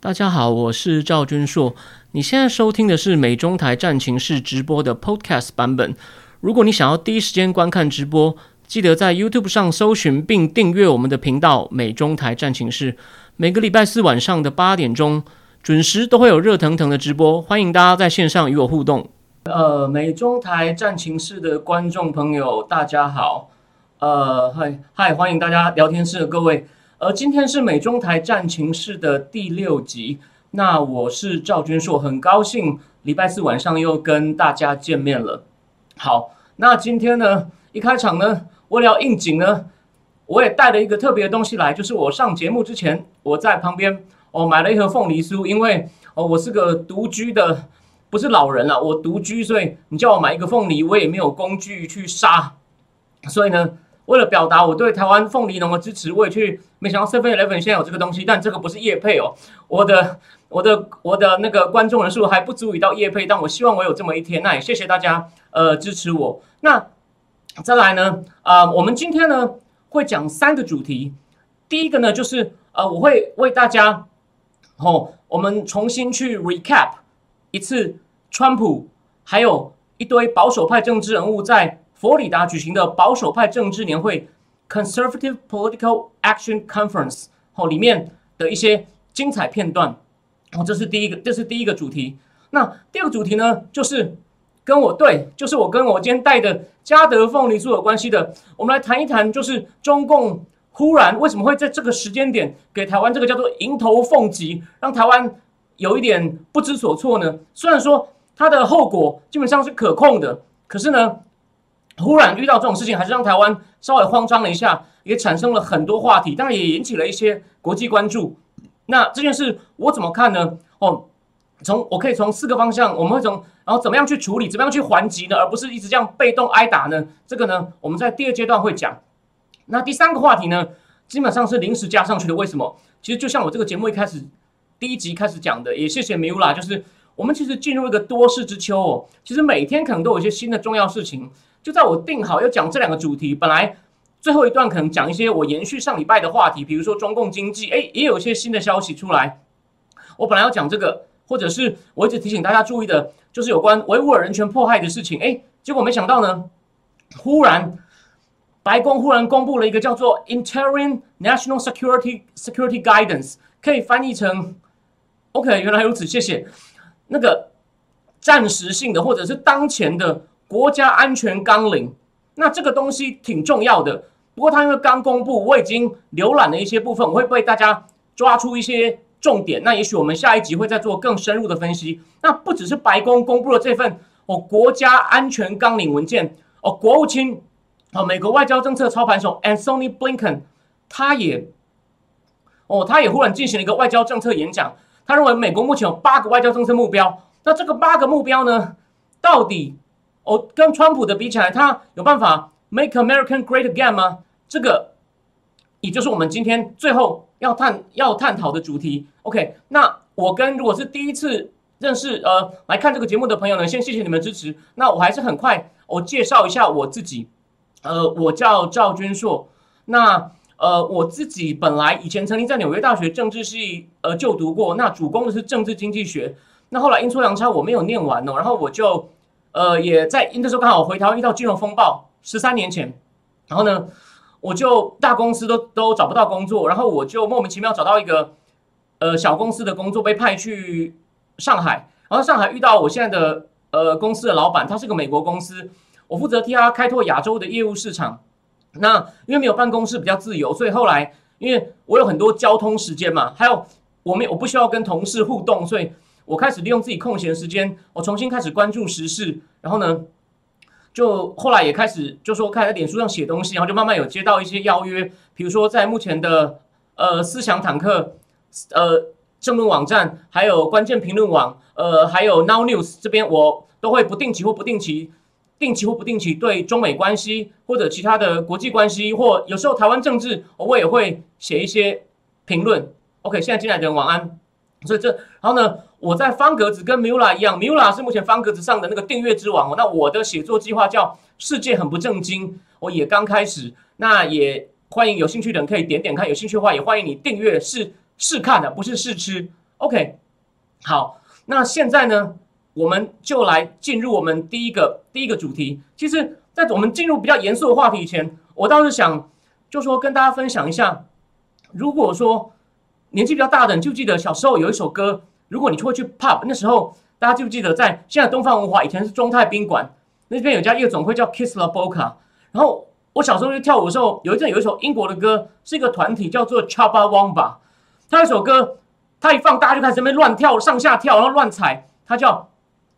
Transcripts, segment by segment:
大家好，我是赵君硕。你现在收听的是美中台战情室直播的 Podcast 版本。如果你想要第一时间观看直播，记得在 YouTube 上搜寻并订阅我们的频道“美中台战情室”。每个礼拜四晚上的八点钟准时都会有热腾腾的直播，欢迎大家在线上与我互动。呃，美中台战情室的观众朋友，大家好。呃，嗨嗨，欢迎大家聊天室的各位。呃，今天是美中台战情室的第六集。那我是赵君硕，很高兴礼拜四晚上又跟大家见面了。好，那今天呢，一开场呢，为了应景呢，我也带了一个特别的东西来，就是我上节目之前，我在旁边哦买了一盒凤梨酥，因为哦我是个独居的，不是老人啊，我独居，所以你叫我买一个凤梨，我也没有工具去杀，所以呢。为了表达我对台湾凤梨农的支持，我也去没想到 Seven Eleven 现在有这个东西，但这个不是叶配哦。我的我的我的那个观众人数还不足以到叶配，但我希望我有这么一天。那也谢谢大家呃支持我。那再来呢啊，我们今天呢会讲三个主题。第一个呢就是呃我会为大家哦我们重新去 recap 一次川普还有一堆保守派政治人物在。佛罗里达举行的保守派政治年会 （Conservative Political Action Conference） 哦，里面的一些精彩片段哦，这是第一个，这是第一个主题。那第二个主题呢，就是跟我对，就是我跟我今天带的嘉德凤梨酥有关系的。我们来谈一谈，就是中共忽然为什么会在这个时间点给台湾这个叫做迎头凤击，让台湾有一点不知所措呢？虽然说它的后果基本上是可控的，可是呢？突然遇到这种事情，还是让台湾稍微慌张了一下，也产生了很多话题，当然也引起了一些国际关注。那这件事我怎么看呢？哦，从我可以从四个方向，我们会从然后怎么样去处理，怎么样去还击呢？而不是一直这样被动挨打呢？这个呢，我们在第二阶段会讲。那第三个话题呢，基本上是临时加上去的。为什么？其实就像我这个节目一开始第一集开始讲的，也谢谢米乌拉，就是我们其实进入一个多事之秋哦，其实每天可能都有一些新的重要事情。就在我定好要讲这两个主题，本来最后一段可能讲一些我延续上礼拜的话题，比如说中共经济，哎，也有一些新的消息出来。我本来要讲这个，或者是我一直提醒大家注意的，就是有关维吾尔人权迫害的事情，哎，结果没想到呢，忽然白宫忽然公布了一个叫做 Interim National Security Security Guidance，可以翻译成 OK，原来如此，谢谢。那个暂时性的或者是当前的。国家安全纲领，那这个东西挺重要的。不过它因为刚公布，我已经浏览了一些部分，我会为大家抓出一些重点。那也许我们下一集会再做更深入的分析。那不只是白宫公布了这份哦国家安全纲领文件哦，国务卿哦美国外交政策操盘手 Antony Blinken 他也哦他也忽然进行了一个外交政策演讲。他认为美国目前有八个外交政策目标。那这个八个目标呢，到底？哦，跟川普的比起来，他有办法 make American great again 吗？这个也就是我们今天最后要探要探讨的主题。OK，那我跟如果是第一次认识呃来看这个节目的朋友呢，先谢谢你们支持。那我还是很快我介绍一下我自己。呃，我叫赵君硕。那呃我自己本来以前曾经在纽约大学政治系呃就读过，那主攻的是政治经济学。那后来阴错阳差我没有念完哦，然后我就。呃，也在那时候刚好回台湾遇到金融风暴，十三年前，然后呢，我就大公司都都找不到工作，然后我就莫名其妙找到一个呃小公司的工作，被派去上海，然后上海遇到我现在的呃公司的老板，他是个美国公司，我负责替他开拓亚洲的业务市场。那因为没有办公室比较自由，所以后来因为我有很多交通时间嘛，还有我没我不需要跟同事互动，所以。我开始利用自己空闲时间，我重新开始关注时事，然后呢，就后来也开始就说开始在脸书上写东西，然后就慢慢有接到一些邀约，比如说在目前的呃思想坦克、呃政论网站，还有关键评论网，呃还有 Now News 这边，我都会不定期或不定期、定期或不定期对中美关系或者其他的国际关系，或有时候台湾政治，我也会写一些评论。OK，现在进来的人晚安。所以这，然后呢？我在方格子跟 Mula 一样，Mula 是目前方格子上的那个订阅之王哦。那我的写作计划叫“世界很不正经”，我也刚开始。那也欢迎有兴趣的人可以点点看，有兴趣的话也欢迎你订阅试试看的，不是试吃 OK，好，那现在呢，我们就来进入我们第一个第一个主题。其实，在我们进入比较严肃的话题前，我倒是想就说跟大家分享一下，如果说年纪比较大的，你就记得小时候有一首歌，如果你会去 pub，那时候大家记不记得，在现在东方文化以前是中泰宾馆那边有家夜总会叫 Kiss La Boca，然后。我小时候去跳舞的时候，有一阵有一首英国的歌，是一个团体叫做 Chaba Wamba。他那首歌，他一放，大家就开始在那边乱跳，上下跳，然后乱踩。他叫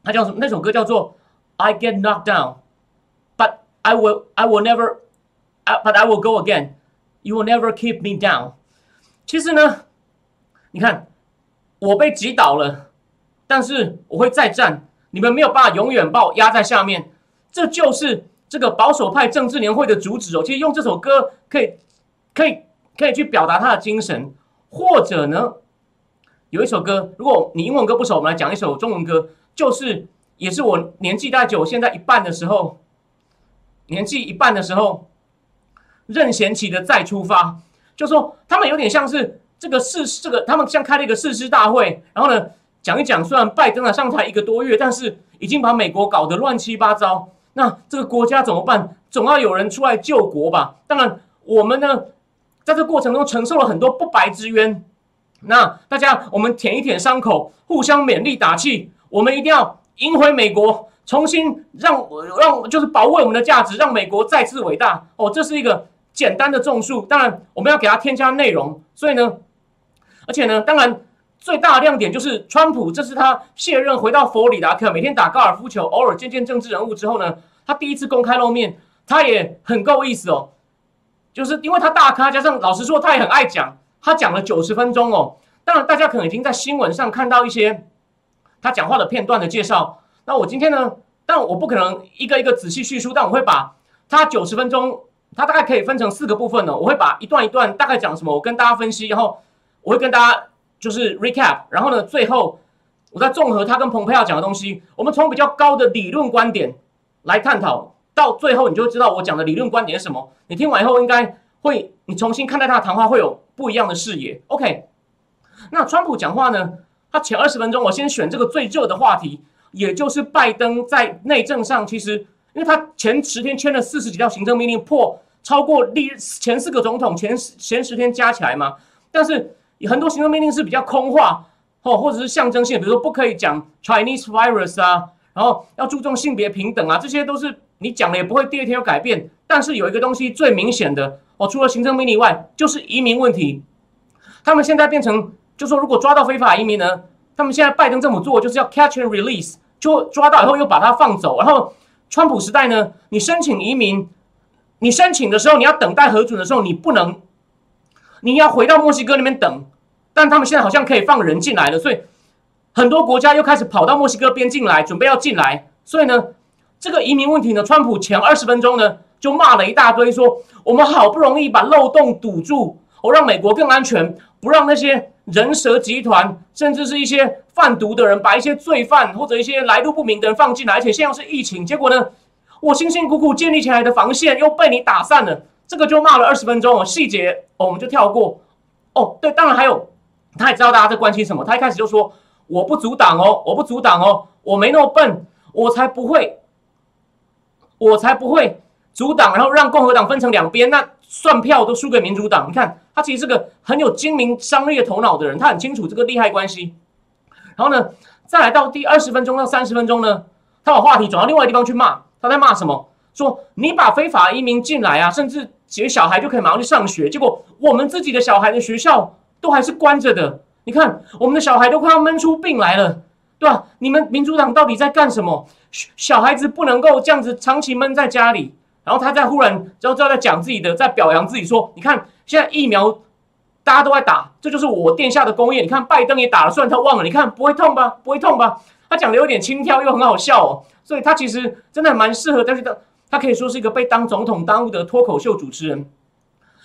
他叫什么？那首歌叫做 I Get Knocked Down，But I Will I Will Never，But I Will Go Again。You Will Never Keep Me Down。其实呢，你看我被击倒了，但是我会再战。你们没有办法永远把我压在下面。这就是。这个保守派政治年会的主旨哦，其实用这首歌可以，可以，可以去表达他的精神，或者呢，有一首歌，如果你英文歌不熟，我们来讲一首中文歌，就是也是我年纪大久，现在一半的时候，年纪一半的时候，任贤齐的再出发，就说他们有点像是这个誓，这个他们像开了一个誓师大会，然后呢讲一讲，虽然拜登啊上台一个多月，但是已经把美国搞得乱七八糟。那这个国家怎么办？总要有人出来救国吧。当然，我们呢，在这过程中承受了很多不白之冤。那大家，我们舔一舔伤口，互相勉励打气。我们一定要赢回美国，重新让让就是保卫我们的价值，让美国再次伟大。哦，这是一个简单的种树。当然，我们要给它添加内容。所以呢，而且呢，当然。最大的亮点就是川普，这是他卸任回到佛罗里达克，每天打高尔夫球，偶尔见见政治人物之后呢，他第一次公开露面，他也很够意思哦，就是因为他大咖，加上老实说他也很爱讲，他讲了九十分钟哦。当然大家可能已经在新闻上看到一些他讲话的片段的介绍，那我今天呢，但我不可能一个一个仔细叙述，但我会把他九十分钟，他大概可以分成四个部分呢，我会把一段一段大概讲什么，我跟大家分析，然后我会跟大家。就是 recap，然后呢，最后我再综合他跟蓬佩奥讲的东西，我们从比较高的理论观点来探讨，到最后你就知道我讲的理论观点是什么。你听完以后，应该会你重新看待他的谈话会有不一样的视野。OK，那川普讲话呢，他前二十分钟我先选这个最热的话题，也就是拜登在内政上，其实因为他前十天签了四十几条行政命令，破超过历前四个总统前前十天加起来嘛，但是。很多行政命令是比较空话，哦，或者是象征性，比如说不可以讲 Chinese virus 啊，然后要注重性别平等啊，这些都是你讲了也不会第二天有改变。但是有一个东西最明显的，哦，除了行政命令外，就是移民问题。他们现在变成，就说如果抓到非法移民呢，他们现在拜登政府做就是要 catch and release，就抓到以后又把他放走。然后川普时代呢，你申请移民，你申请的时候你要等待核准的时候，你不能。你要回到墨西哥那边等，但他们现在好像可以放人进来了，所以很多国家又开始跑到墨西哥边境来，准备要进来。所以呢，这个移民问题呢，川普前二十分钟呢就骂了一大堆，说我们好不容易把漏洞堵住，我让美国更安全，不让那些人蛇集团，甚至是一些贩毒的人，把一些罪犯或者一些来路不明的人放进来，而且现在是疫情，结果呢，我辛辛苦苦建立起来的防线又被你打散了。这个就骂了二十分钟哦，细节哦我们就跳过哦。对，当然还有，他也知道大家在关心什么。他一开始就说：“我不阻挡哦，我不阻挡哦，我没那么笨，我才不会，我才不会阻挡，然后让共和党分成两边，那算票都输给民主党。你看，他其实是个很有精明商业头脑的人，他很清楚这个利害关系。然后呢，再来到第二十分钟到三十分钟呢，他把话题转到另外地方去骂，他在骂什么？说你把非法移民进来啊，甚至。几个小孩就可以马上去上学，结果我们自己的小孩的学校都还是关着的。你看，我们的小孩都快要闷出病来了，对吧？你们民主党到底在干什么？小孩子不能够这样子长期闷在家里。然后他在忽然就就在讲自己的，在表扬自己说：“你看，现在疫苗大家都在打，这就是我殿下的功业。你看，拜登也打了，虽然他忘了，你看不会痛吧？不会痛吧？他讲的有点轻佻，又很好笑哦。所以他其实真的蛮适合，但是他。他可以说是一个被当总统耽误的脱口秀主持人，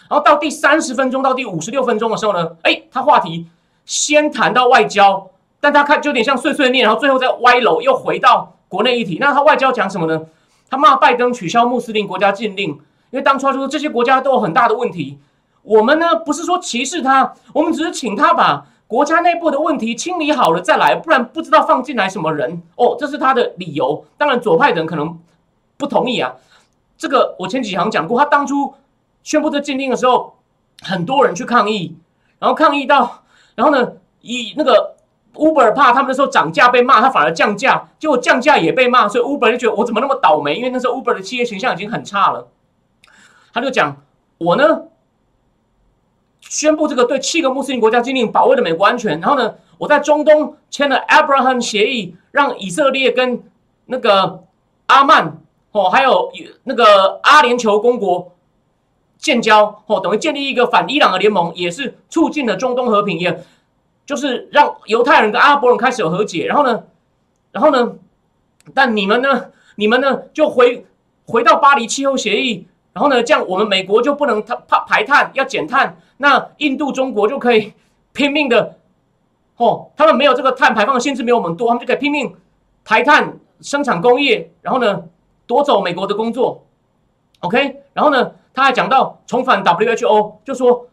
然后到第三十分钟到第五十六分钟的时候呢，哎，他话题先谈到外交，但他看就有点像碎碎念，然后最后再歪楼又回到国内议题。那他外交讲什么呢？他骂拜登取消穆斯林国家禁令，因为当初他说这些国家都有很大的问题。我们呢不是说歧视他，我们只是请他把国家内部的问题清理好了再来，不然不知道放进来什么人哦，这是他的理由。当然，左派人可能不同意啊。这个我前几行讲过，他当初宣布这禁令的时候，很多人去抗议，然后抗议到，然后呢，以那个 Uber 怕他们那时候涨价被骂，他反而降价，结果降价也被骂，所以 Uber 就觉得我怎么那么倒霉？因为那时候 Uber 的企业形象已经很差了。他就讲我呢。宣布这个对七个穆斯林国家禁令，保卫了美国安全。然后呢，我在中东签了 Abraham 协议，让以色列跟那个阿曼哦，还有那个阿联酋公国建交哦，等于建立一个反伊朗的联盟，也是促进了中东和平，也就是让犹太人跟阿拉伯人开始有和解。然后呢，然后呢，但你们呢，你们呢就回回到巴黎气候协议。然后呢，这样我们美国就不能它怕排碳，要减碳。那印度、中国就可以拼命的，哦，他们没有这个碳排放的限制，没有我们多，他们就可以拼命排碳生产工业，然后呢夺走美国的工作。OK，然后呢，他还讲到重返 WHO，就说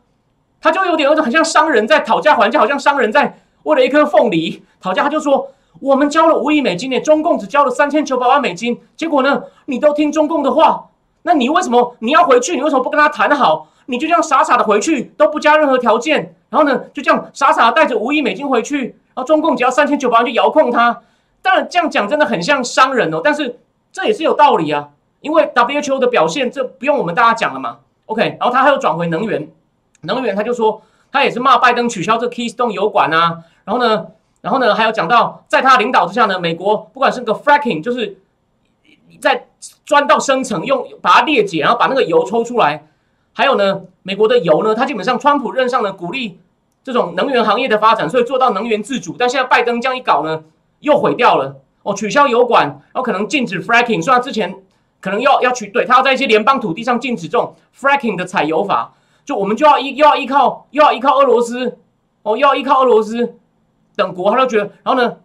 他就有点有种很像商人在讨价还价，好像商人在为了一颗凤梨讨价。他就说我们交了五亿美金呢，中共只交了三千九百万美金，结果呢，你都听中共的话。那你为什么你要回去？你为什么不跟他谈好？你就这样傻傻的回去，都不加任何条件，然后呢，就这样傻傻的带着五亿美金回去，然后中共只要三千九百万就遥控他。当然这样讲真的很像商人哦，但是这也是有道理啊，因为 WHO 的表现这不用我们大家讲了嘛。OK，然后他还有转回能源，能源他就说他也是骂拜登取消这 Keystone 油管啊，然后呢，然后呢还有讲到在他领导之下呢，美国不管是个 fracking 就是。在钻到深层，用把它裂解，然后把那个油抽出来。还有呢，美国的油呢，它基本上川普任上呢，鼓励这种能源行业的发展，所以做到能源自主。但现在拜登这样一搞呢，又毁掉了。哦，取消油管，然后可能禁止 fracking，虽然之前可能要要取，对他要在一些联邦土地上禁止这种 fracking 的采油法，就我们就要依又要依靠又要依靠俄罗斯，哦，又要依靠俄罗斯等国，他都觉得，然后呢？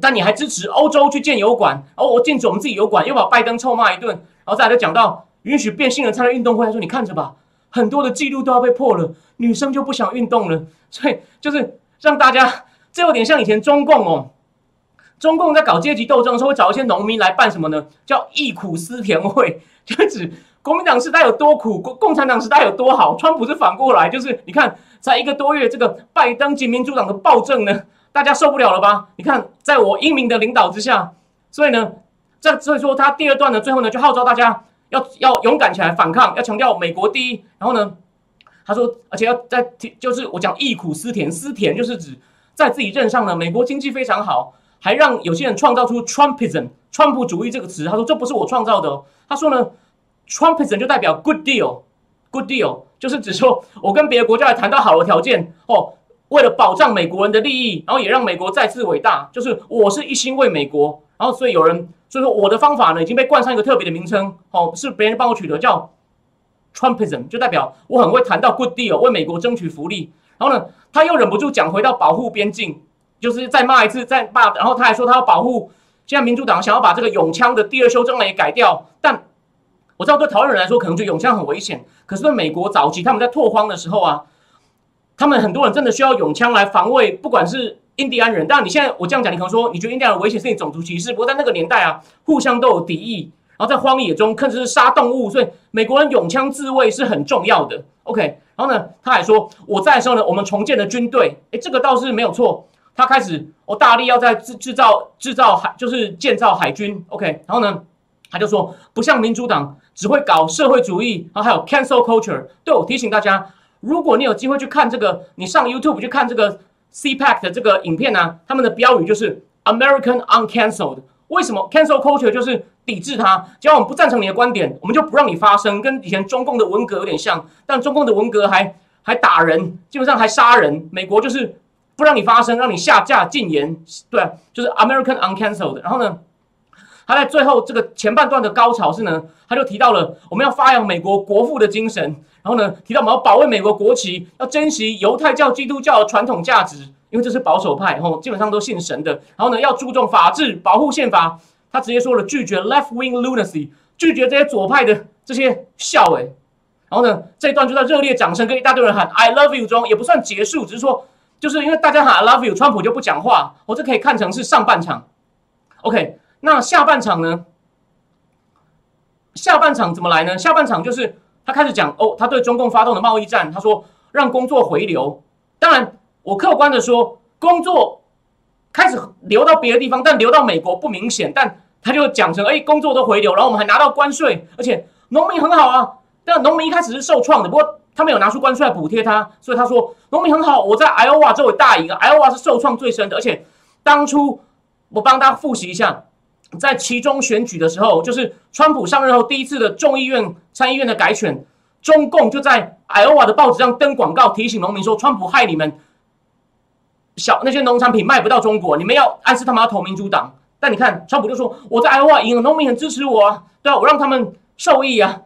但你还支持欧洲去建油管，然后我禁止我们自己油管，又把拜登臭骂一顿，然后再来就讲到允许变性人参加运动会，他说你看着吧，很多的记录都要被破了，女生就不想运动了，所以就是让大家，这有点像以前中共哦，中共在搞阶级斗争的时候会找一些农民来办什么呢？叫忆苦思甜会，就指国民党时代有多苦，共共产党时代有多好，川普是反过来，就是你看才一个多月，这个拜登及民主党的暴政呢。大家受不了了吧？你看，在我英明的领导之下，所以呢，这所以说他第二段呢，最后呢就号召大家要要勇敢起来反抗，要强调美国第一。然后呢，他说，而且要在就是我讲忆苦思甜，思甜就是指在自己任上呢，美国经济非常好，还让有些人创造出 Trumpism 川普主义这个词。他说这不是我创造的哦。他说呢，Trumpism 就代表 good deal，good deal 就是指说我跟别的国家来谈到好的条件哦。为了保障美国人的利益，然后也让美国再次伟大，就是我是一心为美国。然后所以有人所以说我的方法呢已经被冠上一个特别的名称，哦，是别人帮我取得叫 Trumpism，就代表我很会谈到 good deal，为美国争取福利。然后呢，他又忍不住讲回到保护边境，就是再骂一次，再骂。然后他还说他要保护，现在民主党想要把这个永枪的第二修正案也改掉。但我知道对台湾人来说，可能觉得永枪很危险，可是对美国早期他们在拓荒的时候啊。他们很多人真的需要永枪来防卫，不管是印第安人。当然，你现在我这样讲，你可能说你觉得印第安人危险是你种族歧视。不过在那个年代啊，互相都有敌意，然后在荒野中，甚至是杀动物，所以美国人永枪自卫是很重要的。OK，然后呢，他还说我在的时候呢，我们重建了军队，诶，这个倒是没有错。他开始我大力要在制制造制造海，就是建造海军。OK，然后呢，他就说不像民主党只会搞社会主义，然后还有 cancel culture。对我提醒大家。如果你有机会去看这个，你上 YouTube 去看这个 CPAC 的这个影片呢，他们的标语就是 American Uncancelled。为什么 Cancel Culture 就是抵制它？只要我们不赞成你的观点，我们就不让你发声，跟以前中共的文革有点像。但中共的文革还还打人，基本上还杀人。美国就是不让你发声，让你下架禁言，对，就是 American Uncancelled。然后呢？他在最后这个前半段的高潮是呢，他就提到了我们要发扬美国国父的精神，然后呢提到我们要保卫美国国旗，要珍惜犹太教、基督教的传统价值，因为这是保守派，吼，基本上都信神的。然后呢要注重法治，保护宪法。他直接说了拒绝 left wing lunacy，拒绝这些左派的这些笑诶。然后呢这一段就在热烈掌声跟一大堆人喊 I love you 中也不算结束，只是说就是因为大家喊 I love you，川普就不讲话，我这可以看成是上半场。OK，那下半场呢？下半场怎么来呢？下半场就是他开始讲哦，他对中共发动的贸易战，他说让工作回流。当然，我客观的说，工作开始流到别的地方，但流到美国不明显。但他就讲成哎，工作都回流，然后我们还拿到关税，而且农民很好啊。但农民一开始是受创的，不过他们有拿出关税来补贴他，所以他说农民很好。我在 Iowa 周围大赢，Iowa 是受创最深的，而且当初我帮大家复习一下。在其中选举的时候，就是川普上任后第一次的众议院、参议院的改选，中共就在艾欧瓦的报纸上登广告，提醒农民说：“川普害你们小那些农产品卖不到中国，你们要暗示他们要投民主党。”但你看，川普就说：“我在艾欧瓦赢了，农民很支持我啊，对啊，我让他们受益啊。”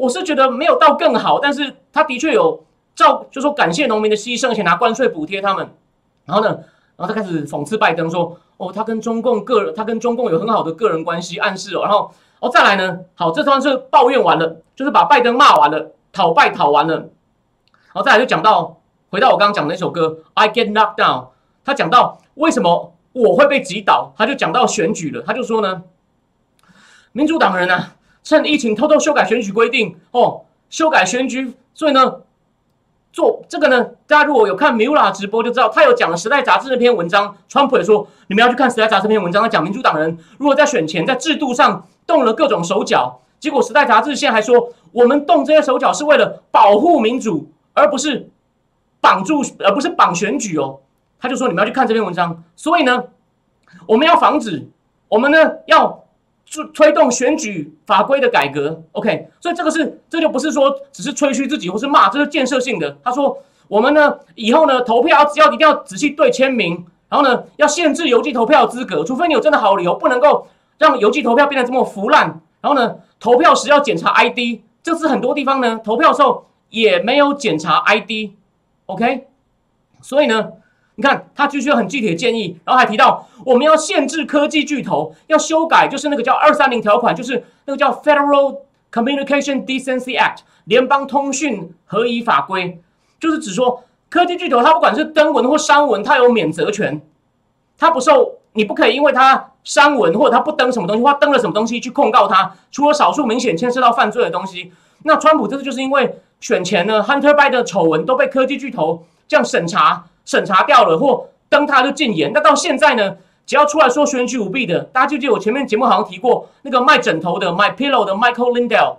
我是觉得没有到更好，但是他的确有照，就说感谢农民的牺牲，而且拿关税补贴他们。然后呢，然后他开始讽刺拜登说。哦，他跟中共个人，他跟中共有很好的个人关系，暗示哦。然后，哦，再来呢？好，这段是抱怨完了，就是把拜登骂完了，讨拜讨完了。然后再来就讲到，回到我刚刚讲的那首歌《I Get Knocked Down》，他讲到为什么我会被击倒，他就讲到选举了。他就说呢，民主党人呢，趁疫情偷偷修改选举规定，哦，修改选举，所以呢。做这个呢？大家如果有看 Mula 直播就知道，他有讲了《时代》杂志那篇文章。川普也说，你们要去看《时代》杂志那篇文章，他讲民主党人如果在选前在制度上动了各种手脚。结果，《时代》杂志现在还说，我们动这些手脚是为了保护民主，而不是绑住，而不是绑选举哦。他就说，你们要去看这篇文章。所以呢，我们要防止，我们呢要。推推动选举法规的改革，OK，所以这个是这就不是说只是吹嘘自己或是骂，这是建设性的。他说我们呢以后呢投票只要一定要仔细对签名，然后呢要限制邮寄投票资格，除非你有真的好理由，不能够让邮寄投票变得这么腐烂。然后呢投票时要检查 ID，这次很多地方呢投票时候也没有检查 ID，OK，所以呢。你看，他继续很具体的建议，然后还提到我们要限制科技巨头，要修改，就是那个叫二三零条款，就是那个叫 Federal Communication Decency Act 联邦通讯合宜法规，就是指说科技巨头，它不管是登文或删文，它有免责权，它不受，你不可以因为它删文或者它不登什么东西，或登了什么东西去控告它，除了少数明显牵涉到犯罪的东西。那川普这次就是因为选前呢，Hunter Biden 的丑闻都被科技巨头这样审查。审查掉了或登他就禁言，那到现在呢？只要出来说选举舞弊的，大家记不记得我前面节目好像提过那个卖枕头的 My Pillow 的 Michael Lindell，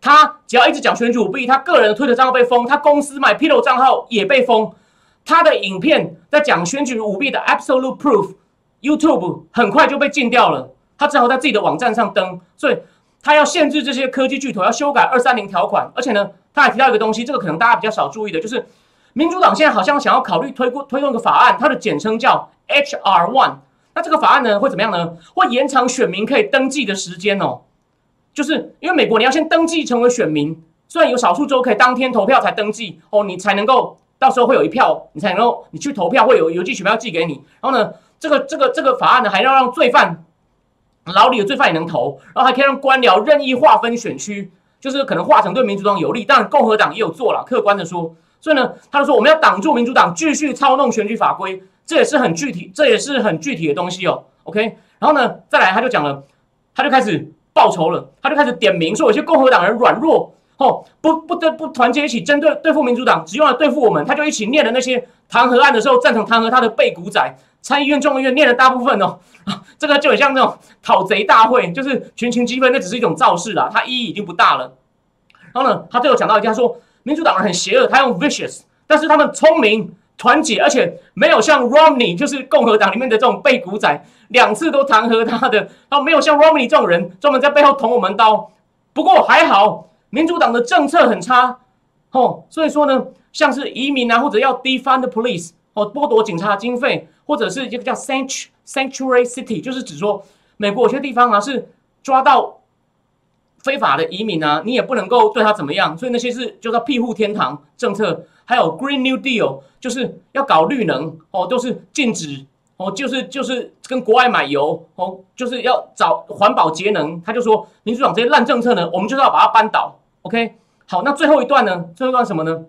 他只要一直讲选举舞弊，他个人的推特账号被封，他公司 My Pillow 账号也被封，他的影片在讲选举舞弊的 Absolute Proof，YouTube 很快就被禁掉了，他只好在自己的网站上登，所以他要限制这些科技巨头，要修改二三零条款，而且呢，他还提到一个东西，这个可能大家比较少注意的，就是。民主党现在好像想要考虑推过推动一个法案，它的简称叫 H.R. One。那这个法案呢会怎么样呢？会延长选民可以登记的时间哦。就是因为美国你要先登记成为选民，虽然有少数州可以当天投票才登记哦，你才能够到时候会有一票，你才能够你去投票会有邮寄选票寄给你。然后呢，这个这个这个法案呢还要让罪犯牢里的罪犯也能投，然后还可以让官僚任意划分选区，就是可能划成对民主党有利，但共和党也有做了。客观的说。所以呢，他就说我们要挡住民主党继续操弄选举法规，这也是很具体，这也是很具体的东西哦。OK，然后呢，再来他就讲了，他就开始报仇了，他就开始点名说有些共和党人软弱，哦，不不得不团结一起针对对付民主党，只用来对付我们，他就一起念了那些弹劾案的时候赞成弹劾他的背骨仔，参议院、众议院念了大部分哦，这个就很像那种讨贼大会，就是群情激愤，那只是一种造势啦，它意义已经不大了。然后呢，他最后讲到一句，他说。民主党人很邪恶，他用 vicious，但是他们聪明、团结，而且没有像 Romney，就是共和党里面的这种背骨仔，两次都弹劾他的，他没有像 Romney 这种人专门在背后捅我们刀。不过还好，民主党的政策很差，哦，所以说呢，像是移民啊，或者要 defund police，哦，剥夺警察经费，或者是一个叫 sanctuary city，就是指说美国有些地方啊是抓到。非法的移民啊，你也不能够对他怎么样，所以那些是叫做庇护天堂政策，还有 Green New Deal，就是要搞绿能哦，都是禁止哦，就是就是跟国外买油哦，就是要找环保节能。他就说，民主党这些烂政策呢，我们就是要把它扳倒。OK，好，那最后一段呢？最后一段什么呢？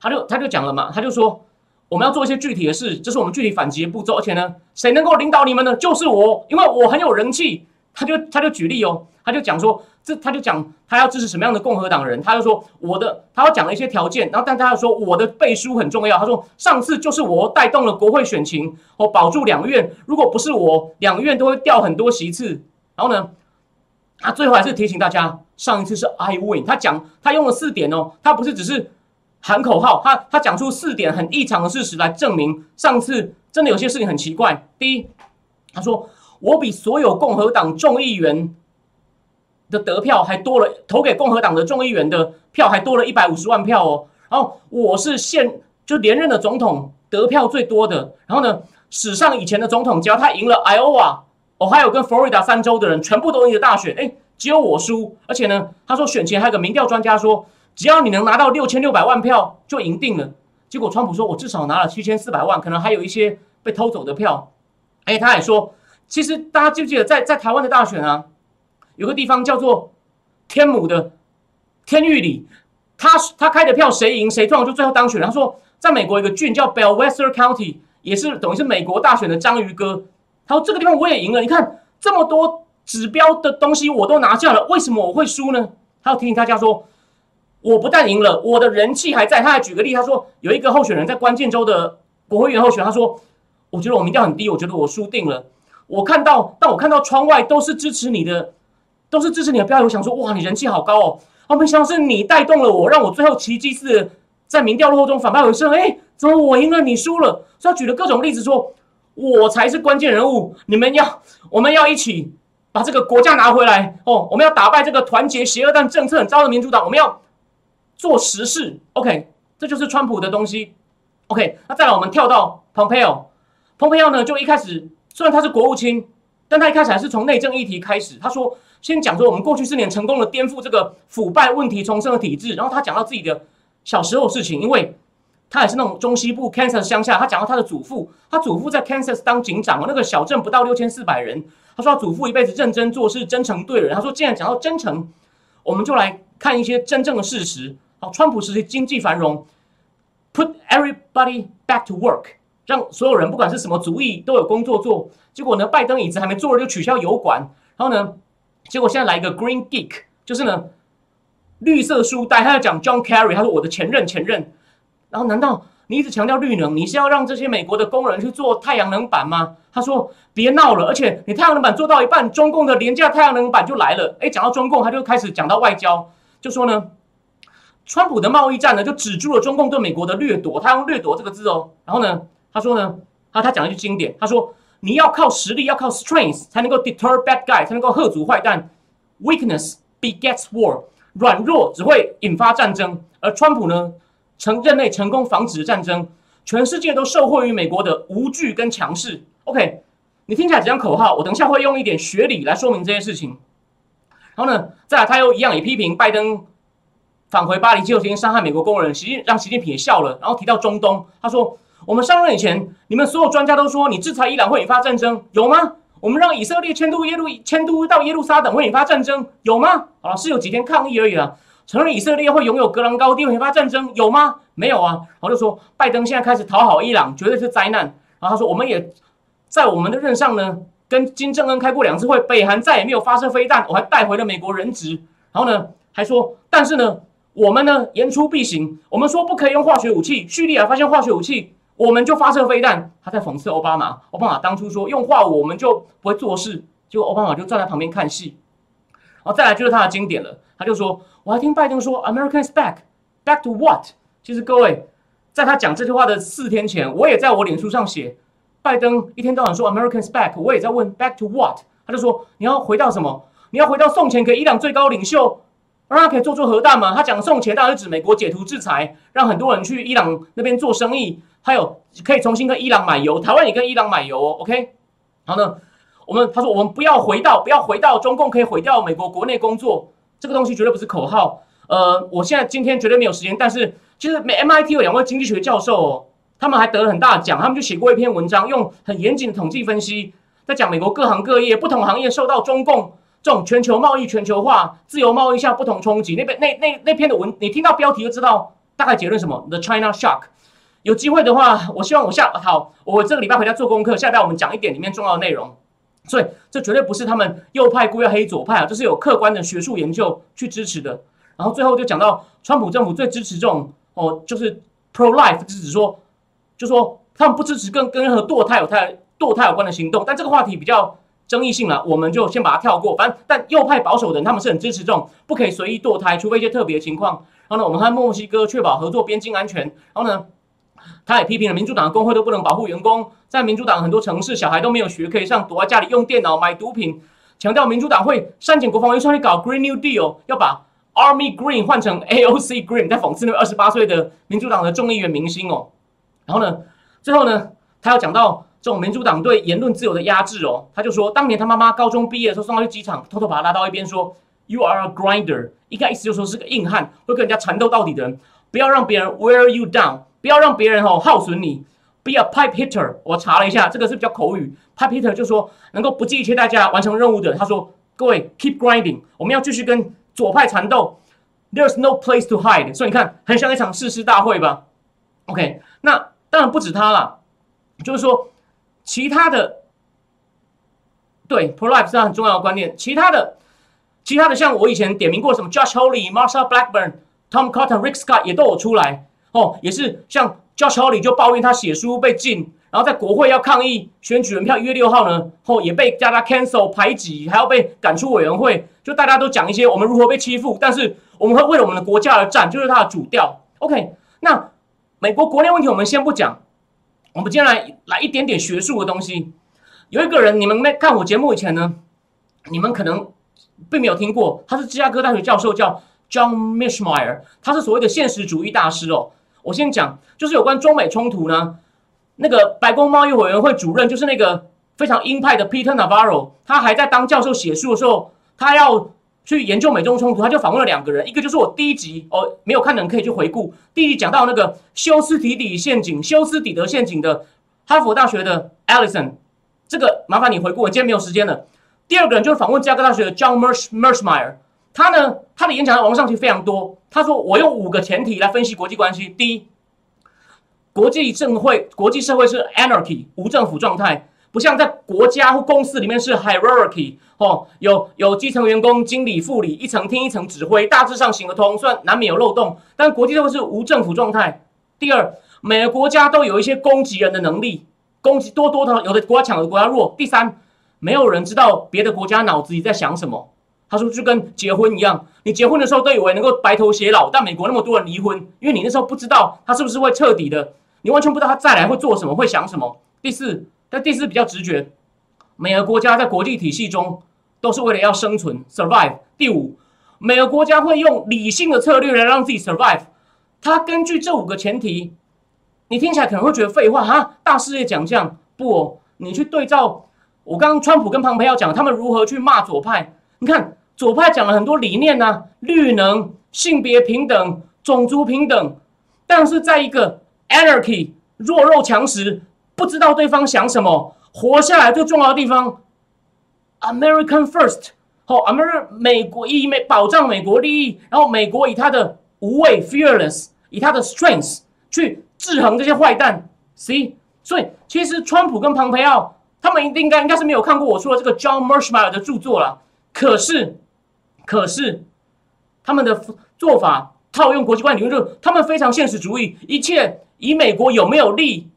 他就他就讲了嘛，他就说，我们要做一些具体的事，这是我们具体反击的步骤。而且呢，谁能够领导你们呢？就是我，因为我很有人气。他就他就举例哦，他就讲说，这他就讲他要支持什么样的共和党人，他就说我的他要讲了一些条件，然后但他又说我的背书很重要。他说上次就是我带动了国会选情，我保住两院，如果不是我，两院都会掉很多席次。然后呢，他最后还是提醒大家，上一次是 I win。他讲他用了四点哦，他不是只是。喊口号，他他讲出四点很异常的事实来证明上次真的有些事情很奇怪。第一，他说我比所有共和党众议员的得票还多了，投给共和党的众议员的票还多了一百五十万票哦。然后我是现就连任的总统得票最多的。然后呢，史上以前的总统只要他赢了 Iowa、哦还有跟佛罗里达三州的人全部都赢了大选，哎，只有我输。而且呢，他说选前还有个民调专家说。只要你能拿到六千六百万票，就赢定了。结果川普说：“我至少拿了七千四百万，可能还有一些被偷走的票。”哎，他还说：“其实大家记不记得，在在台湾的大选啊，有个地方叫做天母的天域里，他他开的票谁赢谁中就最后当选了。他说，在美国一个郡叫 b e l l w e s t e r County，也是等于是美国大选的章鱼哥。他说这个地方我也赢了。你看这么多指标的东西我都拿下了，为什么我会输呢？他要提醒大家说。”我不但赢了，我的人气还在。他还举个例，他说有一个候选人在关键州的国会议员候选，他说：“我觉得我民调很低，我觉得我输定了。我看到，但我看到窗外都是支持你的，都是支持你的标语。我想说，哇，你人气好高哦！哦，没想是你带动了我，让我最后奇迹似的在民调落后中反败为胜。哎，怎么我赢了，你输了？所以举了各种例子，说我才是关键人物。你们要，我们要一起把这个国家拿回来哦！我们要打败这个团结邪恶但政策很糟的民主党。我们要。”做实事，OK，这就是川普的东西，OK。那再来，我们跳到 Pompeo，Pompeo 呢，就一开始虽然他是国务卿，但他一开始还是从内政议题开始。他说，先讲说我们过去四年成功的颠覆这个腐败问题重生的体制，然后他讲到自己的小时候事情，因为他也是那种中西部 Kansas 乡下，他讲到他的祖父，他祖父在 Kansas 当警长，那个小镇不到六千四百人。他说他祖父一辈子认真做事，真诚对人。他说，既然讲到真诚，我们就来看一些真正的事实。好川普时期经济繁荣，put everybody back to work，让所有人不管是什么族裔都有工作做。结果呢，拜登椅子还没坐了就取消油管，然后呢，结果现在来一个 green geek，就是呢绿色书呆，他要讲 John Kerry，他说我的前任前任。然后难道你一直强调绿能，你是要让这些美国的工人去做太阳能板吗？他说别闹了，而且你太阳能板做到一半，中共的廉价太阳能板就来了。哎，讲到中共，他就开始讲到外交，就说呢。川普的贸易战呢，就止住了中共对美国的掠夺。他用“掠夺”这个字哦。然后呢，他说呢，他他讲一句经典，他说：“你要靠实力，要靠 strength 才能够 deter bad guy，才能够吓阻坏蛋。Weakness begets war，软弱只会引发战争。而川普呢，成任内成功防止战争，全世界都受惠于美国的无惧跟强势。OK，你听起来只像口号，我等一下会用一点学理来说明这件事情。然后呢，再来他又一样也批评拜登。返回巴黎，就天伤害美国工人，习近让习近平也笑了。然后提到中东，他说：“我们上任以前，你们所有专家都说你制裁伊朗会引发战争，有吗？我们让以色列迁都耶路迁都到耶路撒冷会引发战争，有吗？啊，是有几天抗议而已啊。承认以色列会拥有格兰高地会引发战争，有吗？没有啊。然后就说拜登现在开始讨好伊朗，绝对是灾难。然后他说我们也在我们的任上呢，跟金正恩开过两次会，北韩再也没有发射飞弹，我还带回了美国人质。然后呢，还说，但是呢。”我们呢言出必行，我们说不可以用化学武器，叙利亚发现化学武器，我们就发射飞弹。他在讽刺奥巴马，奥巴马当初说用化武我们就不会做事，结果奥巴马就站在旁边看戏。然后再来就是他的经典了，他就说我还听拜登说 Americans back，back to what？其实各位在他讲这句话的四天前，我也在我脸书上写，拜登一天到晚说 Americans back，我也在问 back to what？他就说你要回到什么？你要回到送钱给伊朗最高领袖？让他可以做出核弹吗？他讲送钱当然是指美国解除制裁，让很多人去伊朗那边做生意，还有可以重新跟伊朗买油，台湾也跟伊朗买油哦。OK，然后呢，我们他说我们不要回到不要回到中共可以毁掉美国国内工作，这个东西绝对不是口号。呃，我现在今天绝对没有时间，但是其实美 MIT 有两位经济学教授，哦，他们还得了很大的奖，他们就写过一篇文章，用很严谨的统计分析，在讲美国各行各业不同行业受到中共。这种全球贸易全球化、自由贸易下不同冲击，那边那那那篇的文，你听到标题就知道大概结论什么？The China Shock，有机会的话，我希望我下好，我这个礼拜回家做功课，下礼拜我们讲一点里面重要的内容。所以这绝对不是他们右派故意黑左派啊，这是有客观的学术研究去支持的。然后最后就讲到，川普政府最支持这种哦，就是 pro life，就是指说，就说他们不支持跟跟任何堕胎有胎堕胎有关的行动。但这个话题比较争议性了，我们就先把它跳过。反正但右派保守的人他们是很支持这种不可以随意堕胎，除非一些特别情况。然后呢，我们和墨西哥确保合作边境安全。然后呢，他也批评了民主党的工会都不能保护员工，在民主党很多城市，小孩都没有学可以上，躲在家里用电脑买毒品。强调民主党会删减国防预算，去搞 Green New Deal，要把 Army Green 换成 AOC Green，在讽刺那个二十八岁的民主党的众议员明星哦。然后呢，最后呢，他要讲到这种民主党对言论自由的压制哦。他就说，当年他妈妈高中毕业的时候送他去机场，偷偷把他拉到一边说：“You are a grinder。”应该意思就是说是个硬汉，会跟人家缠斗到底的人。不要让别人 wear you down，不要让别人哦耗损你。Be a pipe hitter。我查了一下，这个是比较口语。pipe hitter 就说能够不计一切代价完成任务的。他说：“各位 keep grinding，我们要继续跟左派缠斗。There's no place to hide。”所以你看，很像一场誓师大会吧？OK，那当然不止他了，就是说其他的，对 pro life 是很重要的观念。其他的，其他的像我以前点名过什么 Josh Hawley、Marsha Blackburn。Tom Cotton、Rick Scott 也都有出来哦，也是像 Josh Hawley 就抱怨他写书被禁，然后在国会要抗议选举人票，一月六号呢，后也被加他 cancel 排挤，还要被赶出委员会。就大家都讲一些我们如何被欺负，但是我们会为了我们的国家而战，就是他的主调。OK，那美国国内问题我们先不讲，我们接下来来一点点学术的东西。有一个人，你们没看我节目以前呢，你们可能并没有听过，他是芝加哥大学教授，叫。John Mishmeyer，他是所谓的现实主义大师哦。我先讲，就是有关中美冲突呢，那个白宫贸易委员会主任就是那个非常鹰派的 Peter Navarro，他还在当教授写书的时候，他要去研究美中冲突，他就访问了两个人，一个就是我第一集哦，没有看的人可以去回顾，第一集讲到那个休斯底底陷阱、休斯底德陷阱的哈佛大学的 Allison，这个麻烦你回顾，我今天没有时间了。第二个人就是访问芝加哥大学的 John Mishmeyer。他呢，他的演讲在网上其实非常多。他说：“我用五个前提来分析国际关系。第一，国际政会、国际社会是 anarchy 无政府状态，不像在国家或公司里面是 hierarchy 哦，有有基层员工、经理、副理，一层听一层指挥，大致上行得通，虽然难免有漏洞，但国际社会是无政府状态。第二，每个国家都有一些攻击人的能力，攻击多多的，有的国家强，有的国家弱。第三，没有人知道别的国家脑子里在想什么。”他说：“就跟结婚一样，你结婚的时候都以为能够白头偕老，但美国那么多人离婚，因为你那时候不知道他是不是会彻底的，你完全不知道他再来会做什么，会想什么。第四，但第四比较直觉，每个国家在国际体系中都是为了要生存 （survive）。第五，每个国家会用理性的策略来让自己 survive。他根据这五个前提，你听起来可能会觉得废话哈，大事业奖项不？你去对照我刚刚川普跟庞培要讲他们如何去骂左派。”你看，左派讲了很多理念呐，绿能、性别平等、种族平等，但是在一个 anarchy 弱肉强食，不知道对方想什么，活下来最重要的地方，American first，好，American 美国以美保障美国利益，然后美国以他的无畏 fearless，以他的 strength 去制衡这些坏蛋，see，所以其实川普跟庞培奥他们应该应该是没有看过我说的这个 John Marshall 的著作了。可是，可是，他们的做法套用国际关系理论，就他们非常现实主义，一切以美国有没有利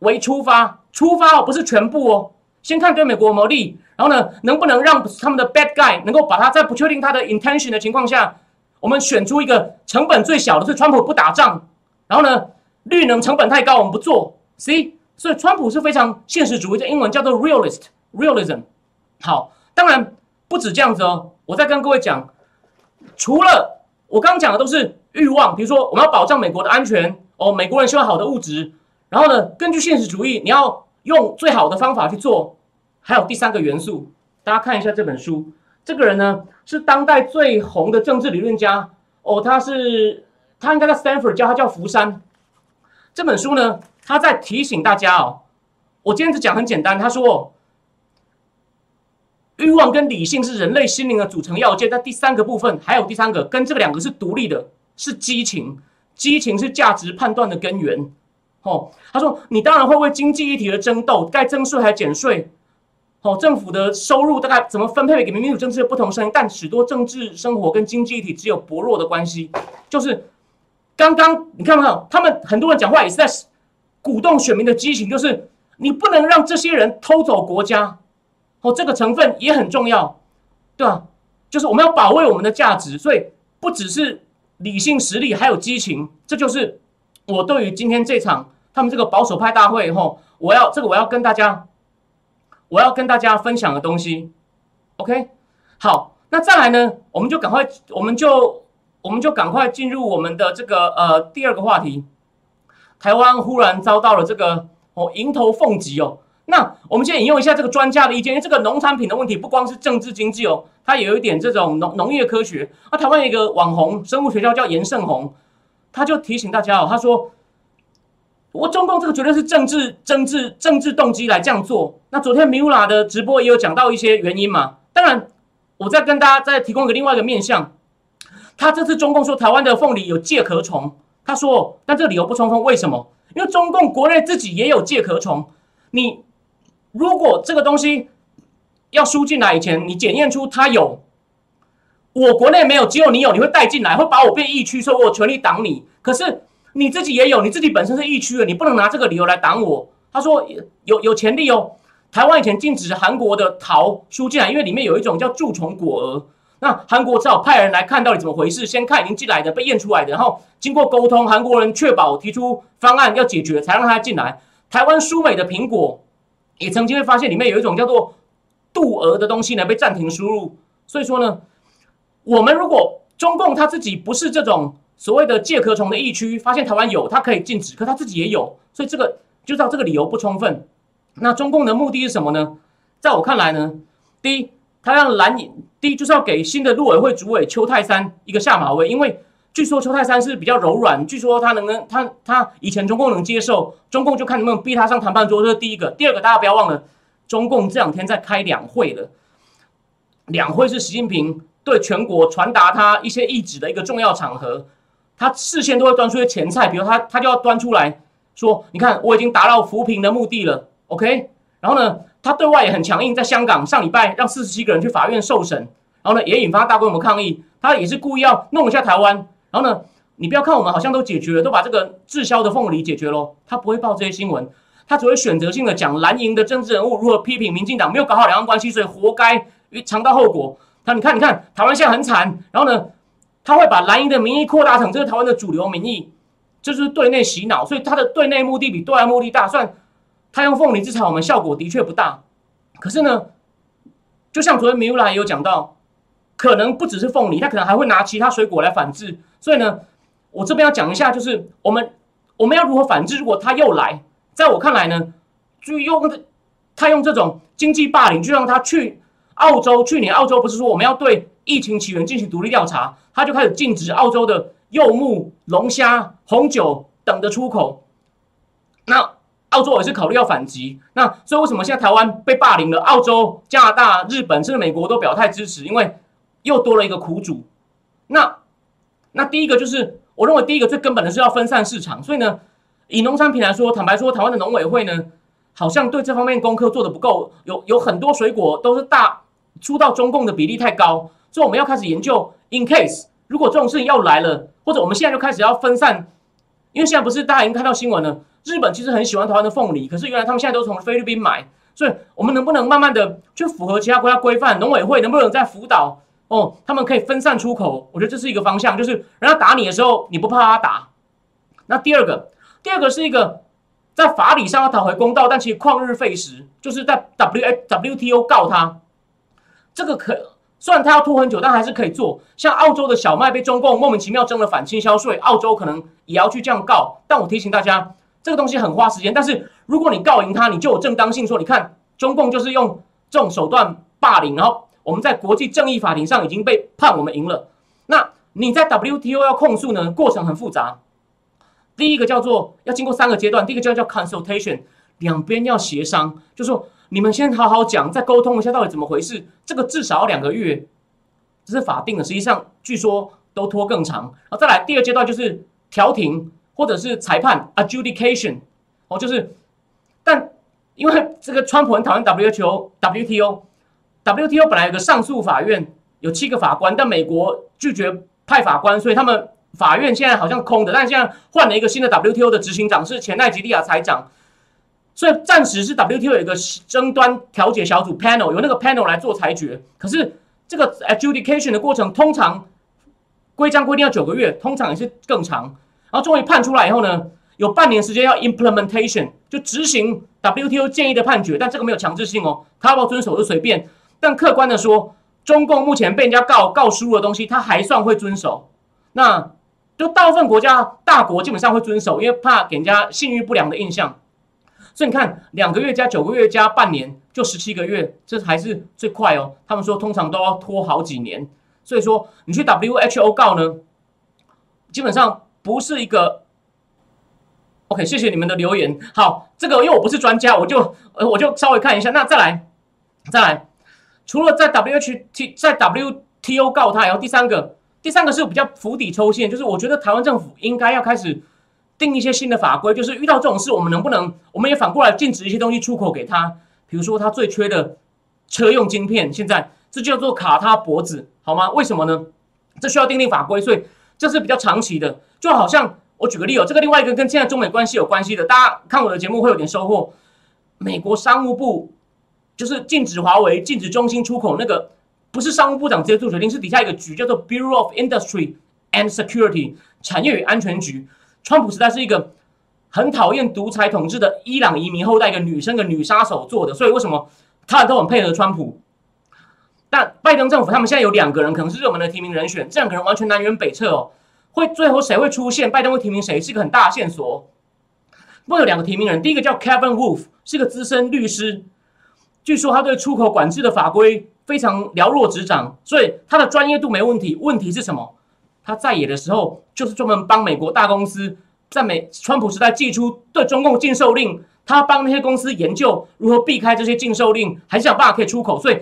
为出发，出发哦，不是全部哦，先看对美国有没有利，然后呢，能不能让他们的 bad guy 能够把他在不确定他的 intention 的情况下，我们选出一个成本最小的，是川普不打仗，然后呢，绿能成本太高，我们不做，C，所以川普是非常现实主义，的英文叫做 realist，realism，好，当然。不止这样子哦，我再跟各位讲，除了我刚刚讲的都是欲望，比如说我们要保障美国的安全哦，美国人需要好的物质，然后呢，根据现实主义，你要用最好的方法去做，还有第三个元素，大家看一下这本书，这个人呢是当代最红的政治理论家哦，他是他应该在 Stanford 教，他叫福山。这本书呢，他在提醒大家哦，我今天只讲很简单，他说。欲望跟理性是人类心灵的组成要件，在第三个部分还有第三个，跟这两个是独立的，是激情。激情是价值判断的根源。哦，他说你当然会为经济议题而争斗，该增税还减税。哦，政府的收入大概怎么分配给民主政治的不同声音，但许多政治生活跟经济议题只有薄弱的关系。就是刚刚你看没有，他们很多人讲话也是在鼓动选民的激情，就是你不能让这些人偷走国家。哦，这个成分也很重要，对吧？就是我们要保卫我们的价值，所以不只是理性实力，还有激情。这就是我对于今天这场他们这个保守派大会，吼，我要这个我要跟大家。我要跟大家分享的东西，OK，好，那再来呢，我们就赶快，我们就我们就赶快进入我们的这个呃第二个话题。台湾忽然遭到了这个哦迎头凤击哦，那我们先引用一下这个专家的意见，因为这个农产品的问题不光是政治经济哦，它也有一点这种农农业科学。那台湾有一个网红生物学家叫严胜宏，他就提醒大家哦，他说。我中共这个绝对是政治、政治、政治动机来这样做。那昨天米乌拉的直播也有讲到一些原因嘛。当然，我再跟大家再提供一个另外一个面向。他这次中共说台湾的凤梨有介壳虫，他说，但这理由不充分。为什么？因为中共国内自己也有介壳虫。你如果这个东西要输进来以前，你检验出它有，我国内没有，只有你有，你会带进来，会把我变疫区，说我权力挡你。可是。你自己也有，你自己本身是疫区的，你不能拿这个理由来挡我。他说有有潜力哦，台湾以前禁止韩国的桃输进来，因为里面有一种叫蛀虫果蛾。那韩国只好派人来看到底怎么回事，先看已经进来的被验出来的，然后经过沟通，韩国人确保提出方案要解决，才让他进来。台湾输美的苹果也曾经会发现里面有一种叫做杜蛾的东西呢，被暂停输入。所以说呢，我们如果中共他自己不是这种。所谓的介壳虫的疫区，发现台湾有，它可以禁止，可他自己也有，所以这个就知道这个理由不充分。那中共的目的是什么呢？在我看来呢，第一，他让蓝营，第一就是要给新的陆委会主委邱泰山一个下马威，因为据说邱泰山是比较柔软，据说他能能他他以前中共能接受，中共就看能不能逼他上谈判桌，这是第一个。第二个，大家不要忘了，中共这两天在开两会了，两会是习近平对全国传达他一些意志的一个重要场合。他事先都会端出一些前菜，比如他他就要端出来说：“你看，我已经达到扶贫的目的了，OK。”然后呢，他对外也很强硬，在香港上礼拜让四十七个人去法院受审，然后呢也引发大规模抗议。他也是故意要弄一下台湾。然后呢，你不要看我们好像都解决了，都把这个滞销的凤梨解决了，他不会报这些新闻，他只会选择性的讲蓝营的政治人物如何批评民进党没有搞好两岸关系，所以活该尝到后果。他你看，你看台湾现在很惨，然后呢？他会把蓝营的民意扩大成这个台湾的主流民意，就是对内洗脑，所以他的对内目的比对外目的大。算他用凤梨制裁我们效果的确不大，可是呢，就像昨天米乌拉也有讲到，可能不只是凤梨，他可能还会拿其他水果来反制。所以呢，我这边要讲一下，就是我们我们要如何反制？如果他又来，在我看来呢，就用他用这种经济霸凌，就让他去澳洲。去年澳洲不是说我们要对？疫情起源进行独立调查，他就开始禁止澳洲的柚木、龙虾、红酒等的出口。那澳洲也是考虑要反击。那所以为什么现在台湾被霸凌了？澳洲、加拿大、日本甚至美国都表态支持，因为又多了一个苦主。那那第一个就是，我认为第一个最根本的是要分散市场。所以呢，以农产品来说，坦白说，台湾的农委会呢，好像对这方面功课做的不够，有有很多水果都是大出到中共的比例太高。所以我们要开始研究，in case 如果这种事情要来了，或者我们现在就开始要分散，因为现在不是大家已经看到新闻了，日本其实很喜欢台湾的凤梨，可是原来他们现在都从菲律宾买，所以我们能不能慢慢的去符合其他国家规范？农委会能不能在辅导哦？他们可以分散出口，我觉得这是一个方向，就是人家打你的时候，你不怕他打。那第二个，第二个是一个在法理上要讨回公道，但其实旷日费时，就是在 W W T O 告他，这个可。虽然他要拖很久，但还是可以做。像澳洲的小麦被中共莫名其妙征了反倾销税，澳洲可能也要去这样告。但我提醒大家，这个东西很花时间。但是如果你告赢他，你就有正当性说，你看中共就是用这种手段霸凌，然后我们在国际正义法庭上已经被判我们赢了。那你在 WTO 要控诉呢？过程很复杂。第一个叫做要经过三个阶段，第一个叫叫 consultation，两边要协商，就说。你们先好好讲，再沟通一下到底怎么回事。这个至少要两个月，这是法定的。实际上，据说都拖更长。然后再来第二阶段就是调停或者是裁判 （adjudication），哦，就是，但因为这个川普很讨厌 WTO，WTO WTO 本来有个上诉法院有七个法官，但美国拒绝派法官，所以他们法院现在好像空的，但现在换了一个新的 WTO 的执行长是前奈吉利亚财长，所以暂时是 WTO 有一个争端调解小组 panel，由那个 panel 来做裁决，可是这个 adjudication 的过程通常。规章规定要九个月，通常也是更长。然后终于判出来以后呢，有半年时间要 implementation，就执行 WTO 建议的判决。但这个没有强制性哦，他要不要遵守就随便。但客观的说，中共目前被人家告告输的东西，他还算会遵守。那就大部分国家大国基本上会遵守，因为怕给人家信誉不良的印象。所以你看，两个月加九个月加半年，就十七个月，这还是最快哦。他们说通常都要拖好几年。所以说，你去 WHO 告呢，基本上不是一个 OK。谢谢你们的留言。好，这个因为我不是专家，我就呃我就稍微看一下。那再来，再来，除了在 WHT 在 WTO 告他，然后第三个，第三个是比较釜底抽薪，就是我觉得台湾政府应该要开始定一些新的法规，就是遇到这种事，我们能不能，我们也反过来禁止一些东西出口给他，比如说他最缺的车用晶片，现在。这叫做卡他脖子，好吗？为什么呢？这需要订立法规，所以这是比较长期的。就好像我举个例哦，这个另外一个跟现在中美关系有关系的，大家看我的节目会有点收获。美国商务部就是禁止华为、禁止中兴出口，那个不是商务部长直接做决定，是底下一个局叫做 Bureau of Industry and Security 产业与安全局。川普时代是一个很讨厌独裁统治的伊朗移民后代一个女生的女杀手做的，所以为什么他都很配合川普？但拜登政府他们现在有两个人可能是热门的提名人选，这两个人完全南辕北辙哦。会最后谁会出现？拜登会提名谁？是一个很大的线索。会有两个提名人，第一个叫 Kevin Wolf，是个资深律师，据说他对出口管制的法规非常了若指掌，所以他的专业度没问题。问题是什么？他在野的时候就是专门帮美国大公司在美川普时代寄出对中共禁售令，他帮那些公司研究如何避开这些禁售令，还是想办法可以出口，所以。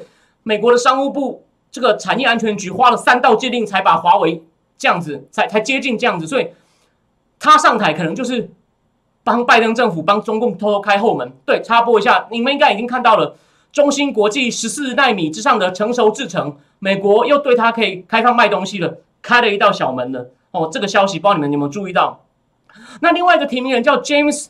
美国的商务部这个产业安全局花了三道禁令才把华为这样子，才才接近这样子，所以他上台可能就是帮拜登政府帮中共偷偷开后门。对，插播一下，你们应该已经看到了，中芯国际十四纳米之上的成熟制程，美国又对它可以开放卖东西了，开了一道小门了。哦，这个消息不知道你们有没有注意到？那另外一个提名人叫 James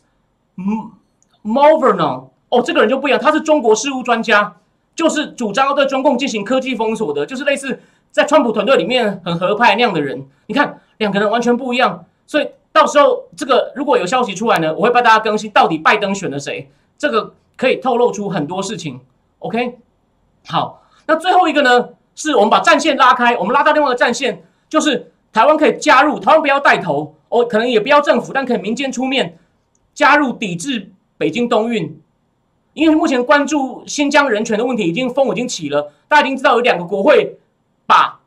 Mulvaney，哦，这个人就不一样，他是中国事务专家。就是主张要对中共进行科技封锁的，就是类似在川普团队里面很合派那样的人。你看，两个人完全不一样。所以到时候这个如果有消息出来呢，我会帮大家更新到底拜登选了谁，这个可以透露出很多事情。OK，好，那最后一个呢，是我们把战线拉开，我们拉到另外一个战线，就是台湾可以加入，台湾不要带头，哦，可能也不要政府，但可以民间出面加入抵制北京冬运。因为目前关注新疆人权的问题，已经风已经起了。大家已经知道有两个国会把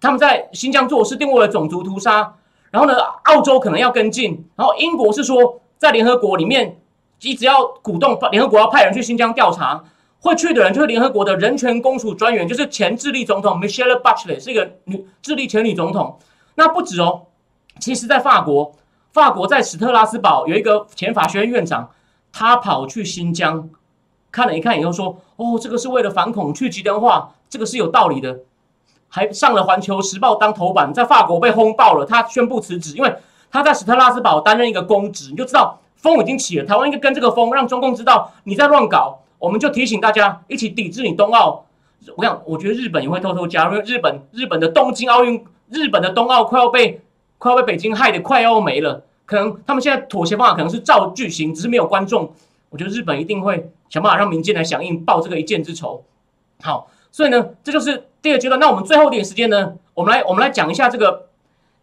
他们在新疆做事定位为种族屠杀。然后呢，澳洲可能要跟进。然后英国是说，在联合国里面一直要鼓动联合国要派人去新疆调查。会去的人就是联合国的人权公署专员，就是前智利总统 Michelle Bachelet，是一个女智利前女总统。那不止哦，其实在法国，法国在史特拉斯堡有一个前法学院院长。他跑去新疆看了一看以后说：“哦，这个是为了反恐去极端化，这个是有道理的。”还上了《环球时报》当头版，在法国被轰爆了。他宣布辞职，因为他在史特拉斯堡担任一个公职，你就知道风已经起了。台湾应该跟这个风，让中共知道你在乱搞。我们就提醒大家一起抵制你冬奥。我想，我觉得日本也会偷偷加入。日本日本的东京奥运，日本的冬奥快要被快要被北京害得快要没了。可能他们现在妥协方法可能是造巨型，只是没有观众。我觉得日本一定会想办法让民间来响应，报这个一箭之仇。好，所以呢，这就是第二阶段。那我们最后一点时间呢，我们来我们来讲一下这个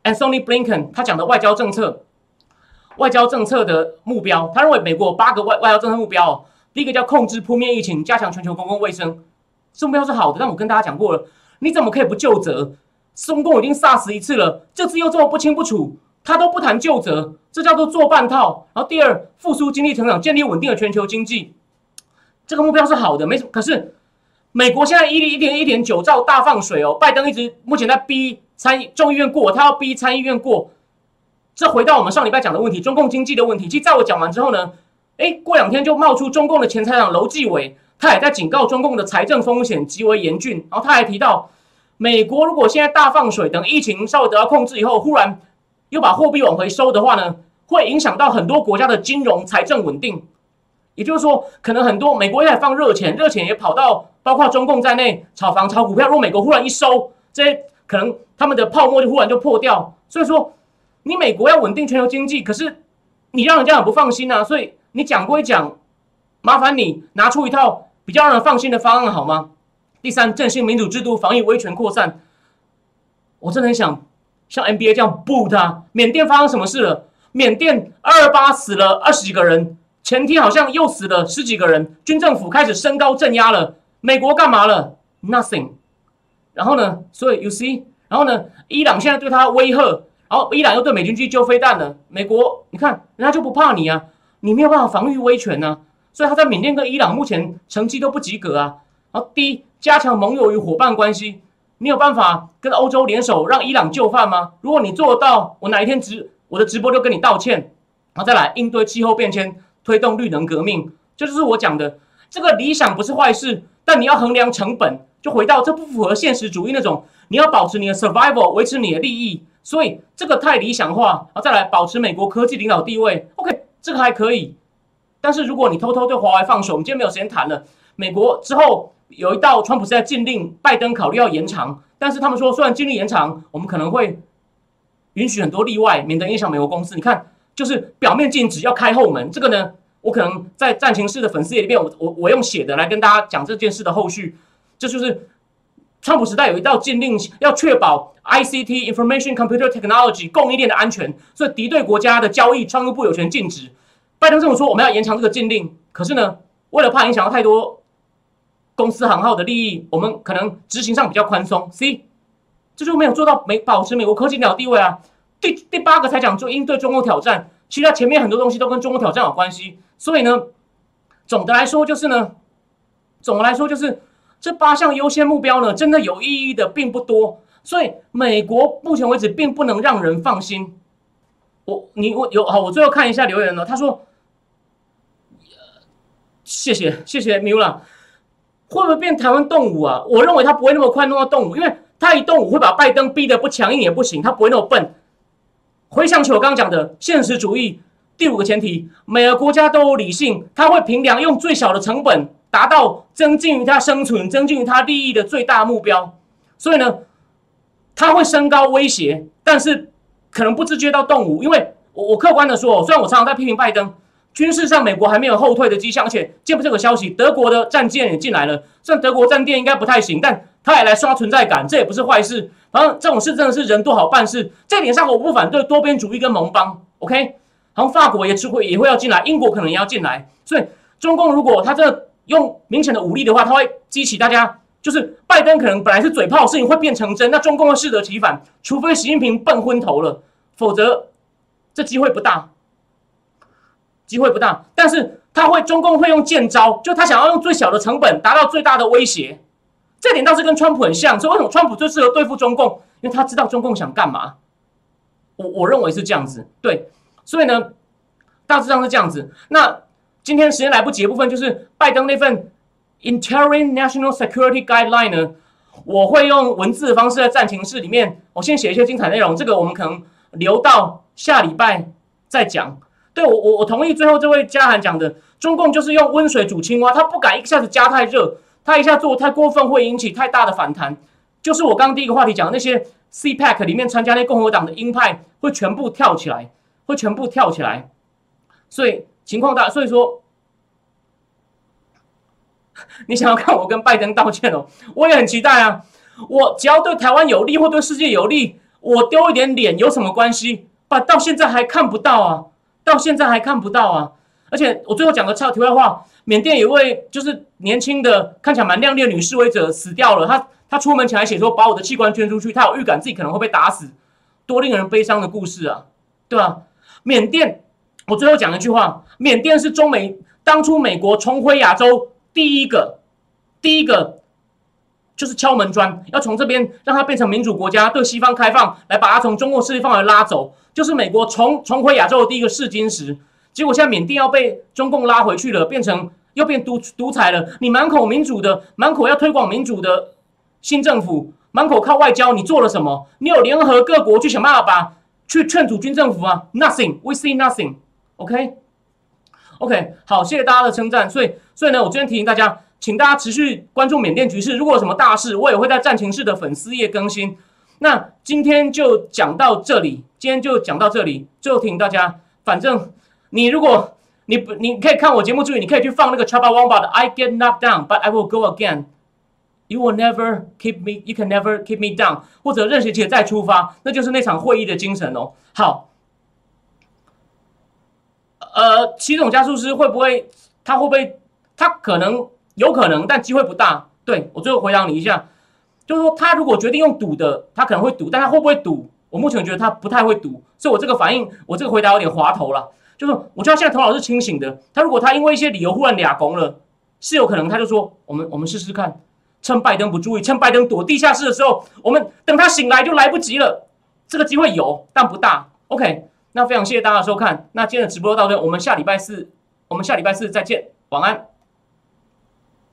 Anthony Blinken 他讲的外交政策，外交政策的目标。他认为美国有八个外外交政策目标。第一个叫控制扑灭疫情，加强全球公共卫生，这目标是好的。但我跟大家讲过了，你怎么可以不就责？中共已经杀死一次了，这次又这么不清不楚。他都不谈就责，这叫做做半套。然后第二，复苏经济成长，建立稳定的全球经济，这个目标是好的，没什么。可是美国现在一一点一点九兆大放水哦，拜登一直目前在逼参议众议院过，他要逼参议院过。这回到我们上礼拜讲的问题，中共经济的问题。其实在我讲完之后呢，哎，过两天就冒出中共的前财长楼继伟，他也在警告中共的财政风险极为严峻。然后他还提到，美国如果现在大放水，等疫情稍微得到控制以后，忽然又把货币往回收的话呢，会影响到很多国家的金融财政稳定。也就是说，可能很多美国在放热钱，热钱也跑到包括中共在内炒房、炒股票。如果美国忽然一收，这些可能他们的泡沫就忽然就破掉。所以说，你美国要稳定全球经济，可是你让人家很不放心啊。所以你讲归讲，麻烦你拿出一套比较让人放心的方案好吗？第三，振兴民主制度，防疫威权扩散。我真的很想像 NBA 这样 boot 他。缅甸发生什么事了？缅甸二二八死了二十几个人。前天好像又死了十几个人，军政府开始升高镇压了。美国干嘛了？Nothing。然后呢？所以 You see，然后呢？伊朗现在对他威吓，然后伊朗又对美军去丢飞弹了。美国，你看人家就不怕你啊，你没有办法防御威权呢。所以他在缅甸跟伊朗目前成绩都不及格啊。然后第一，加强盟友与伙伴关系，你有办法跟欧洲联手让伊朗就范吗？如果你做得到，我哪一天直我的直播就跟你道歉。然后再来应对气候变迁。推动绿能革命，这就是我讲的。这个理想不是坏事，但你要衡量成本，就回到这不符合现实主义那种。你要保持你的 survival，维持你的利益，所以这个太理想化。然后再来保持美国科技领导地位，OK，这个还可以。但是如果你偷偷对华为放手，我们今天没有时间谈了。美国之后有一道，川普是在禁令，拜登考虑要延长，但是他们说虽然禁令延长，我们可能会允许很多例外，免得影响美国公司。你看。就是表面禁止要开后门，这个呢，我可能在战情室的粉丝页里面，我我我用写的来跟大家讲这件事的后续。这就是川普时代有一道禁令，要确保 ICT Information Computer Technology 供应链的安全，所以敌对国家的交易，商务部有权禁止。拜登这么说，我们要延长这个禁令，可是呢，为了怕影响到太多公司行号的利益，我们可能执行上比较宽松。C，这就没有做到美保持美国科技领导地位啊。第第八个才讲就应对中共挑战，其实前面很多东西都跟中共挑战有关系，所以呢，总的来说就是呢，总的来说就是这八项优先目标呢，真的有意义的并不多，所以美国目前为止并不能让人放心。我你我有好，我最后看一下留言了，他说，谢谢谢谢 Mula，会不会变台湾动武啊？我认为他不会那么快弄到动武，因为他一动武会把拜登逼得不强硬也不行，他不会那么笨。回想起我刚刚讲的现实主义第五个前提，每个国家都有理性，他会凭良用最小的成本达到增进于他生存、增进于他利益的最大目标。所以呢，他会升高威胁，但是可能不直接到动武。因为我我客观的说，虽然我常常在批评拜登，军事上美国还没有后退的迹象，而且见不这个消息，德国的战舰也进来了，虽然德国战舰应该不太行，但他也来刷存在感，这也不是坏事。反正这种事真的是人多好办事，这点上我不反对多边主义跟盟邦，OK？好像法国也只会也会要进来，英国可能也要进来，所以中共如果他这用明显的武力的话，他会激起大家，就是拜登可能本来是嘴炮，事情会变成真，那中共会适得其反，除非习近平笨昏头了，否则这机会不大，机会不大。但是他会中共会用剑招，就他想要用最小的成本达到最大的威胁。这点倒是跟川普很像，所以为什么川普最适合对付中共？因为他知道中共想干嘛。我我认为是这样子，对，所以呢，大致上是这样子。那今天时间来不及的部分，就是拜登那份 Interim National Security Guideline 呢，我会用文字的方式在暂停室里面，我先写一些精彩内容。这个我们可能留到下礼拜再讲。对我我我同意最后这位嘉涵讲的，中共就是用温水煮青蛙，他不敢一下子加太热。他一下做太过分，会引起太大的反弹。就是我刚刚第一个话题讲的那些 CPAC 里面参加那共和党的鹰派会全部跳起来，会全部跳起来。所以情况大，所以说 你想要看我跟拜登道歉哦，我也很期待啊。我只要对台湾有利或对世界有利，我丢一点脸有什么关系？把到现在还看不到啊，到现在还看不到啊。而且我最后讲个超题外话。缅甸有位就是年轻的，看起来蛮靓丽的女示威者死掉了。她她出门前还写说把我的器官捐出去，她有预感自己可能会被打死，多令人悲伤的故事啊，对吧？缅甸，我最后讲一句话：缅甸是中美当初美国重回亚洲第一个第一个就是敲门砖，要从这边让它变成民主国家，对西方开放，来把它从中国势力范围拉走，就是美国重重回亚洲的第一个试金石。结果现在缅甸要被中共拉回去了，变成又变独独裁了。你满口民主的，满口要推广民主的新政府，满口靠外交，你做了什么？你有联合各国去想办法把去劝阻军政府啊？Nothing，we see nothing。OK，OK，好，谢谢大家的称赞。所以，所以呢，我今天提醒大家，请大家持续关注缅甸局势。如果有什么大事，我也会在战情室的粉丝页更新。那今天就讲到这里，今天就讲到这里。最后提醒大家，反正你如果你不，你可以看我节目注意，你可以去放那个 Chaba Wamba 的 I get knocked down, but I will go again. You will never keep me, you can never keep me down. 或者任谁且再出发，那就是那场会议的精神哦。好，呃，七种加速师会不会？他会不会？他可能有可能，但机会不大。对我最后回答你一下。就是说，他如果决定用赌的，他可能会赌，但他会不会赌？我目前觉得他不太会赌，所以我这个反应，我这个回答有点滑头了。就是我觉得现在头脑是清醒的。他如果他因为一些理由忽然俩攻了，是有可能他就说，我们我们试试看，趁拜登不注意，趁拜登躲地下室的时候，我们等他醒来就来不及了。这个机会有，但不大。OK，那非常谢谢大家收看，那今天的直播到这，我们下礼拜四，我们下礼拜四再见，晚安。